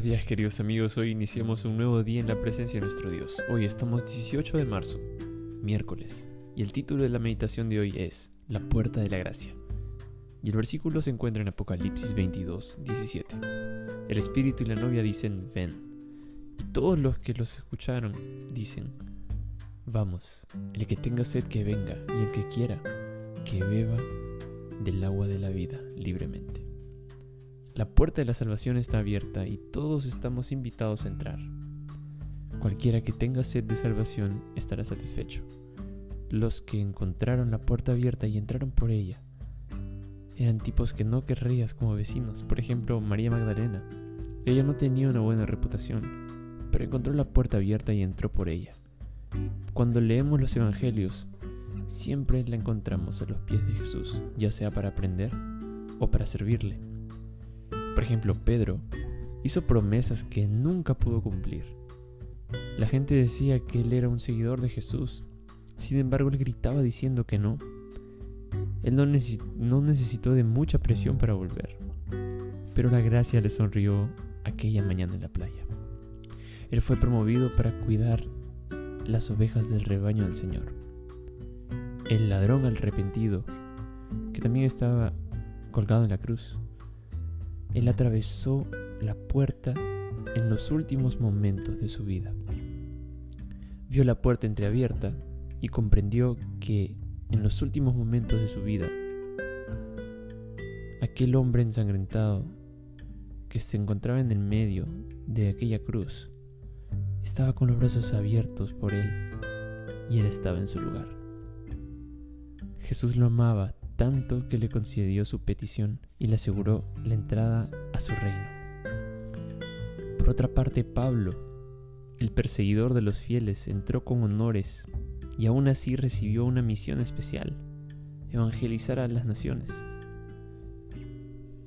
buenos días queridos amigos, hoy iniciamos un nuevo día en la presencia de nuestro Dios. Hoy estamos 18 de marzo, miércoles, y el título de la meditación de hoy es La puerta de la gracia. Y el versículo se encuentra en Apocalipsis 22, 17. El espíritu y la novia dicen, ven. Y todos los que los escucharon dicen, vamos, el que tenga sed que venga, y el que quiera, que beba del agua de la vida libremente. La puerta de la salvación está abierta y todos estamos invitados a entrar. Cualquiera que tenga sed de salvación estará satisfecho. Los que encontraron la puerta abierta y entraron por ella eran tipos que no querrías como vecinos. Por ejemplo, María Magdalena. Ella no tenía una buena reputación, pero encontró la puerta abierta y entró por ella. Cuando leemos los evangelios, siempre la encontramos a los pies de Jesús, ya sea para aprender o para servirle. Por ejemplo, Pedro hizo promesas que nunca pudo cumplir. La gente decía que él era un seguidor de Jesús. Sin embargo, él gritaba diciendo que no. Él no, necesitó de mucha presión para volver. Pero la gracia le sonrió aquella mañana en la playa. Él fue promovido para cuidar las ovejas del rebaño del Señor. El ladrón arrepentido, que también estaba colgado en la cruz, él atravesó la puerta en los últimos momentos de su vida. Vio la puerta entreabierta y comprendió que en los últimos momentos de su vida, aquel hombre ensangrentado que se encontraba en el medio de aquella cruz, estaba con los brazos abiertos por él y él estaba en su lugar. Jesús lo amaba tanto que le concedió su petición y le aseguró la entrada a su reino. Por otra parte, Pablo, el perseguidor de los fieles, entró con honores y aún así recibió una misión especial, evangelizar a las naciones.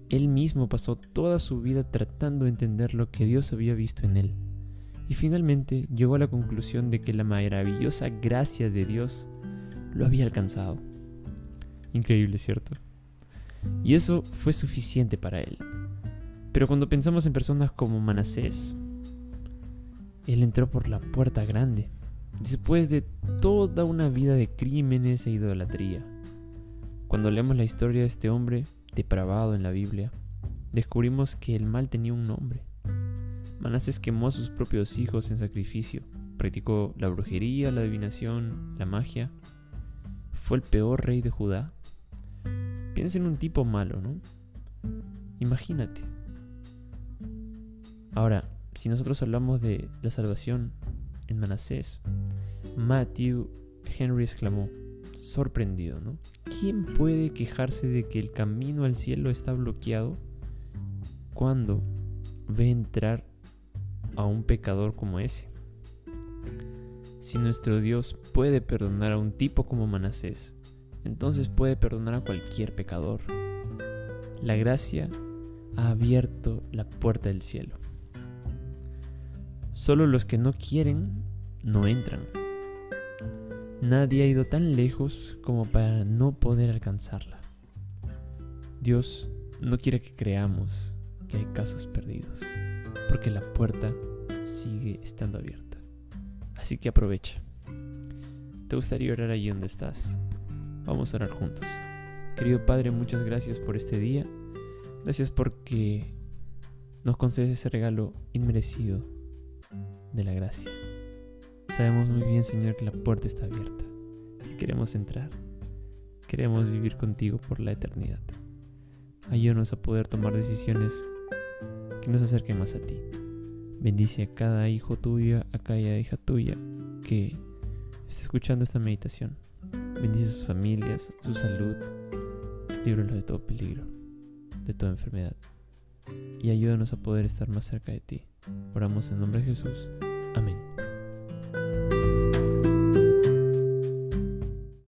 Él mismo pasó toda su vida tratando de entender lo que Dios había visto en él, y finalmente llegó a la conclusión de que la maravillosa gracia de Dios lo había alcanzado. Increíble, ¿cierto? Y eso fue suficiente para él. Pero cuando pensamos en personas como Manasés, él entró por la puerta grande, después de toda una vida de crímenes e idolatría. Cuando leemos la historia de este hombre depravado en la Biblia, descubrimos que el mal tenía un nombre. Manasés quemó a sus propios hijos en sacrificio, practicó la brujería, la adivinación, la magia. Fue el peor rey de Judá Piensa en un tipo malo, ¿no? Imagínate. Ahora, si nosotros hablamos de la salvación en Manasés, Matthew Henry exclamó, sorprendido, ¿no? ¿Quién puede quejarse de que el camino al cielo está bloqueado cuando ve entrar a un pecador como ese? Si nuestro Dios puede perdonar a un tipo como Manasés, entonces puede perdonar a cualquier pecador. La gracia ha abierto la puerta del cielo. Solo los que no quieren no entran. Nadie ha ido tan lejos como para no poder alcanzarla. Dios no quiere que creamos que hay casos perdidos, porque la puerta sigue estando abierta. Así que aprovecha. ¿Te gustaría orar allí donde estás? Vamos a orar juntos. Querido Padre, muchas gracias por este día. Gracias porque nos concedes ese regalo inmerecido de la gracia. Sabemos muy bien, Señor, que la puerta está abierta. Queremos entrar. Queremos vivir contigo por la eternidad. Ayúdanos a poder tomar decisiones que nos acerquen más a ti. Bendice a cada hijo tuyo, a cada hija tuya que esté escuchando esta meditación. Bendice a sus familias, su salud, líbralos de todo peligro, de toda enfermedad. Y ayúdanos a poder estar más cerca de ti. Oramos en nombre de Jesús. Amén.